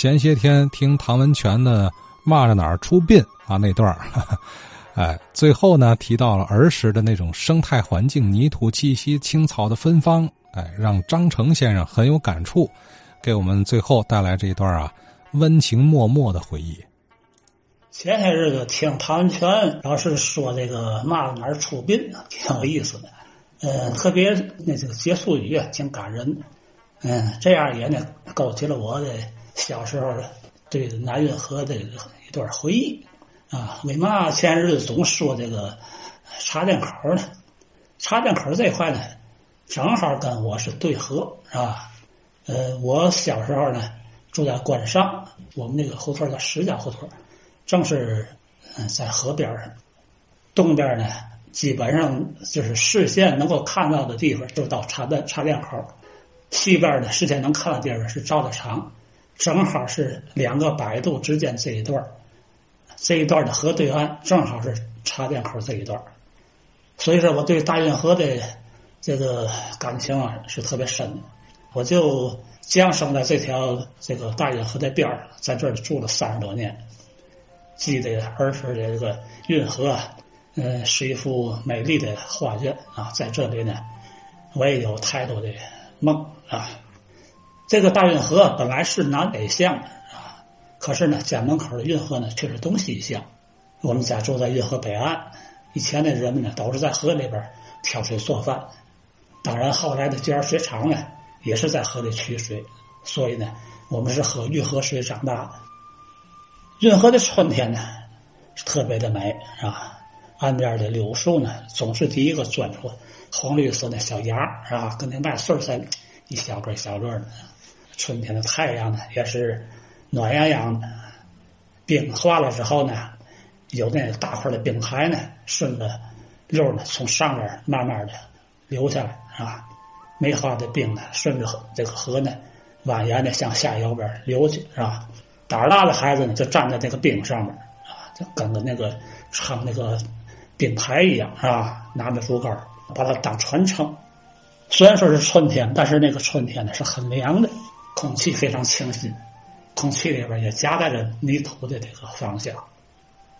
前些天听唐文泉的“骂着哪儿出殡”啊那段儿，哎，最后呢提到了儿时的那种生态环境、泥土气息、青草的芬芳，哎，让张成先生很有感触，给我们最后带来这一段啊温情脉脉的回忆。前些日子听唐文泉老师说这个“骂着哪儿出殡”挺有意思的，嗯，特别那这个结束语挺感人，嗯，这样也呢勾起了我的。小时候对南运河的一段回忆啊，为嘛前日子总说这个茶店口呢？茶店口这一块呢，正好跟我是对河，是吧？呃，我小时候呢住在关上，我们那个胡同叫石家胡同，正是嗯在河边上。东边呢，基本上就是视线能够看到的地方，就到茶店茶店口；西边的，视线能看到地方是造的厂。正好是两个百度之间这一段这一段的河对岸正好是插电口这一段所以说我对大运河的这个感情啊是特别深的。我就降生在这条这个大运河的边儿，在这儿住了三十多年，记得儿时的这个运河，嗯，是一幅美丽的画卷啊，在这里呢，我也有太多的梦啊。这个大运河本来是南北向的啊，可是呢，家门口的运河呢却是东西向。我们家住在运河北岸，以前的人们呢都是在河里边挑水做饭。当然，后来的尖儿水厂呢也是在河里取水，所以呢，我们是喝运河水长大的。运河的春天呢是特别的美，是吧？岸边的柳树呢总是第一个钻出黄绿色的小芽是吧？跟那麦穗儿似的，一小个一小根的。春天的太阳呢，也是暖洋洋的。冰化了之后呢，有那大块的冰块呢，顺着溜呢，从上面慢慢的流下来，是吧？没化的冰呢，顺着这个河呢，蜿蜒的向下游边流去，是吧？胆儿大的孩子呢，就站在那个冰上面，啊，就跟个那个撑那个冰牌一样，是吧？拿着竹竿把它当船撑。虽然说是春天，但是那个春天呢，是很凉的。空气非常清新，空气里边也夹带着泥土的这个芳香。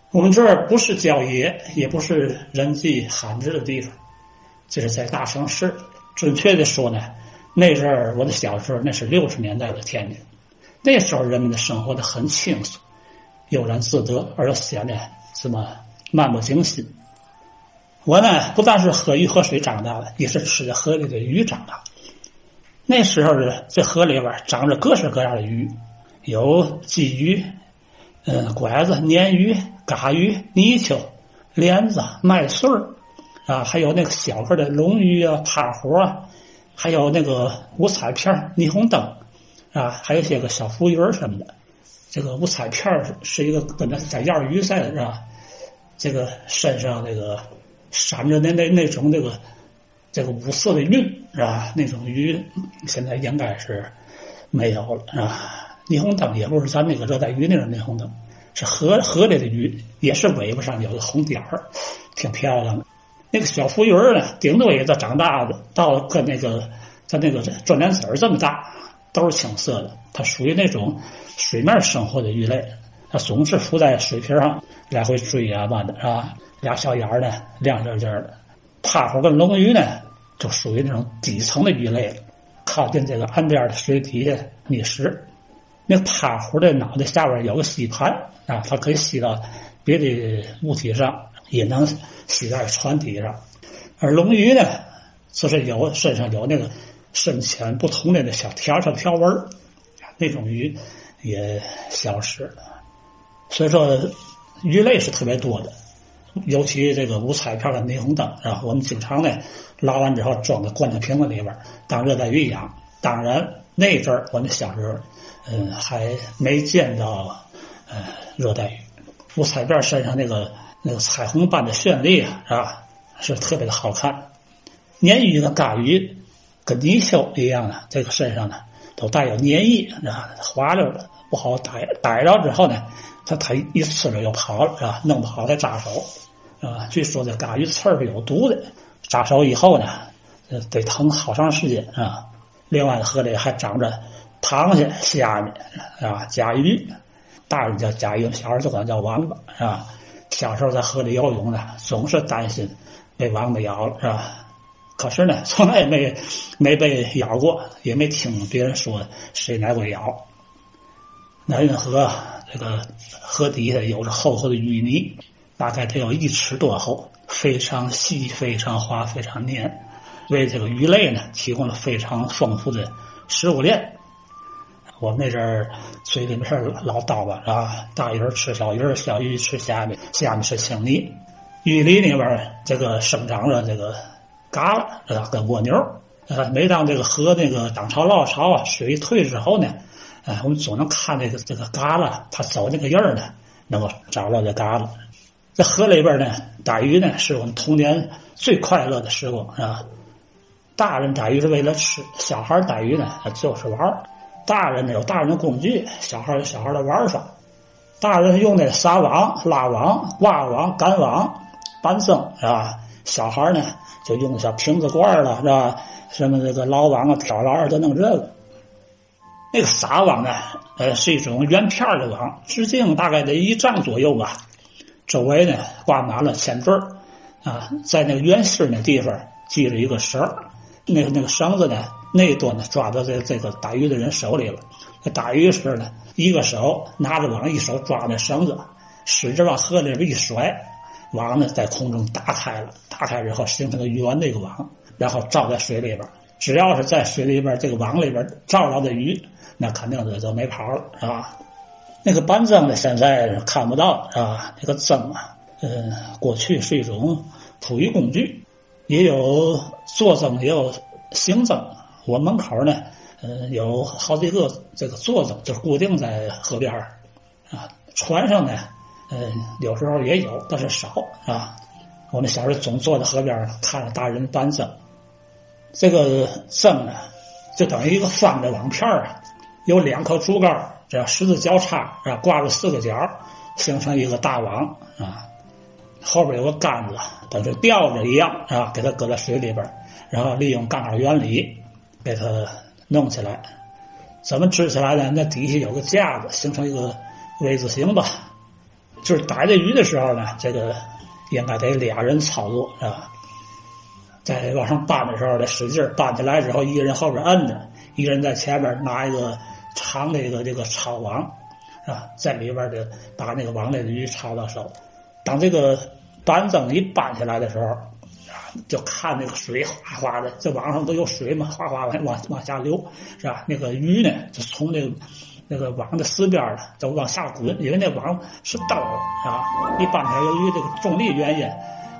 我们这儿不是郊野，也不是人迹罕至的地方，这是在大城市。准确的说呢，那阵儿我的小时候，那是六十年代的天津。那时候人们的生活的很轻松，悠然自得，而又显得这么漫不经心。我呢，不但是喝鱼喝水长大的，也是吃着河里的鱼长大。那时候的这河里边长着各式各样的鱼，有鲫鱼、嗯拐子、鲶鱼、嘎鱼、泥鳅、莲子、麦穗儿，啊，还有那个小个的龙鱼啊、趴活啊，还有那个五彩片、霓虹灯，啊，还有些个小浮鱼什么的。这个五彩片是一个跟那在燕鱼似的，是吧？这个身上那个闪着那那那种那个。这个五色的晕是吧？那种鱼现在应该是没有了是吧？霓虹灯也不是咱那个热带鱼那种霓虹灯，是河河里的鱼，也是尾巴上有个红点儿，挺漂亮的。那个小浮鱼呢，顶多也就长大的，到了跟那个它那个转莲子儿这么大，都是青色的。它属于那种水面生活的鱼类，它总是浮在水皮上来回追啊嘛的，是吧？俩小眼儿呢，亮晶晶的。趴虎跟龙鱼呢，就属于那种底层的鱼类，靠近这个岸边的水底下觅食。那趴虎的脑袋下边有个吸盘啊，它可以吸到别的物体上，也能吸在船体上。而龙鱼呢，就是有身上有那个深浅不同的那小条条条纹，那种鱼也消失了。所以说，鱼类是特别多的。尤其这个五彩片的霓虹灯啊？我们经常呢捞完之后装在罐头瓶子里边当热带鱼养。当然那阵儿我们小时候，嗯，还没见到呃热带鱼。五彩片身上那个那个彩虹般的绚丽啊，是吧？是特别的好看。鲶鱼跟嘎鱼跟泥鳅一样的，这个身上呢都带有粘液，啊？滑溜的不好逮，逮着之后呢，它它一吃了就跑了，是吧？弄不好再扎手。啊，据说这嘎鱼刺儿是有毒的，扎手以后呢，得疼好长时间啊。另外，河里还长着螃蟹、虾米啊，甲鱼，大人叫甲鱼，小孩就管叫王八是吧？小时候在河里游泳呢，总是担心被王八咬了是吧？可是呢，从来也没没被咬过，也没听别人说谁来过咬。南运河这个河底下有着厚厚的淤泥，大概得有一尺多厚，非常细、非常滑、非常黏，为这个鱼类呢提供了非常丰富的食物链。我们那阵儿嘴里面老叨吧，啊，大鱼吃小鱼，小鱼吃虾米，虾米吃青泥。鱼里里边这个生长着这个蛤蜊啊，跟蜗牛。呃，每当这个河那个涨潮落潮啊，水退之后呢。呃，我们总能看这个这个嘎蜊，它走那个印儿呢，能够找到这嘎蜊。在河里边呢，打鱼呢是我们童年最快乐的时光，是吧？大人打鱼是为了吃，小孩打鱼呢就是玩儿。大人呢有大人的工具，小孩有小孩的玩法。大人用那撒网、拉网、挖网、赶网、搬绳，是吧？小孩呢就用小瓶子罐了，是吧？什么这个捞网啊、挑篮儿都弄这个。那个撒网呢，呃，是一种圆片的网，直径大概得一丈左右吧。周围呢挂满了铅坠，啊，在那个圆心那地方系着一个绳，那个那个绳子呢，那端呢抓到这这个打鱼的人手里了。打鱼时呢，一个手拿着网，一手抓那绳子，使劲往河里边一甩，网呢在空中打开了。打开之后形成个圆的一个网，然后照在水里边。只要是在水里边这个网里边照着的鱼。那肯定是就没跑了，是吧？那个板增呢，现在看不到，是吧？这个增啊，嗯，过去是一种捕鱼工具，也有坐增，也有行增。我门口呢，嗯，有好几个这个坐增，就是固定在河边啊。船上呢，嗯，有时候也有，但是少，啊。我们小时候总坐在河边看着大人搬增，这个增呢，就等于一个方的网片啊。有两颗竹竿，这样十字交叉，啊，挂着四个角，形成一个大网啊。后边有个杆子，等于吊着一样啊，给它搁在水里边，然后利用杠杆原理给它弄起来。怎么支起来呢？那底下有个架子，形成一个 V 字形吧。就是逮这鱼的时候呢，这个应该得俩人操作是吧？在往上搬的时候得使劲搬起来之后，一个人后边摁着，一个人在前边拿一个。长的一个这个抄网，啊，在里边的把那个网里的鱼抄到手。当这个板凳一搬起来的时候，啊，就看那个水哗哗的，这网上都有水嘛，哗哗往往往下流，是吧？那个鱼呢，就从那个那个网的四边儿就往下滚，因为那网是兜，啊，一般它，由于这个重力原因，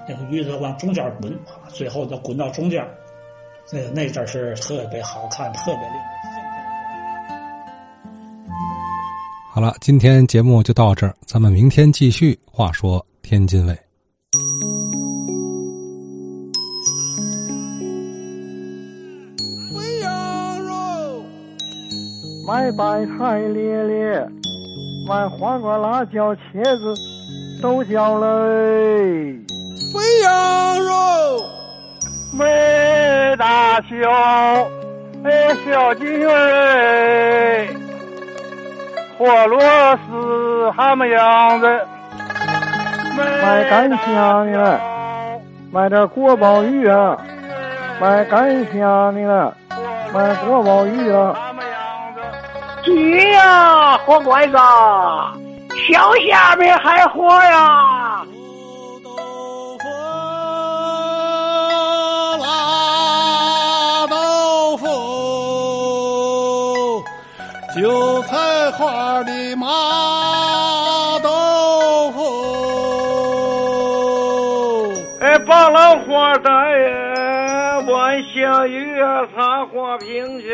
那个鱼它往中间滚，最后它滚到中间。那那阵是特别好看，特别厉。好了，今天节目就到这儿，咱们明天继续。话说天津卫，买白菜咧咧，买黄瓜、辣椒、茄子、豆角嘞。肥羊肉，没大小，哎，小鸡儿火螺丝什么样子？卖干香的了，卖点锅包鱼啊！卖干香的了，卖锅包鱼啊！鸡呀，活乖子，小虾米还活呀！韭菜花的麻豆腐，哎，把老花旦呀，万香鱼啊，插花瓶去。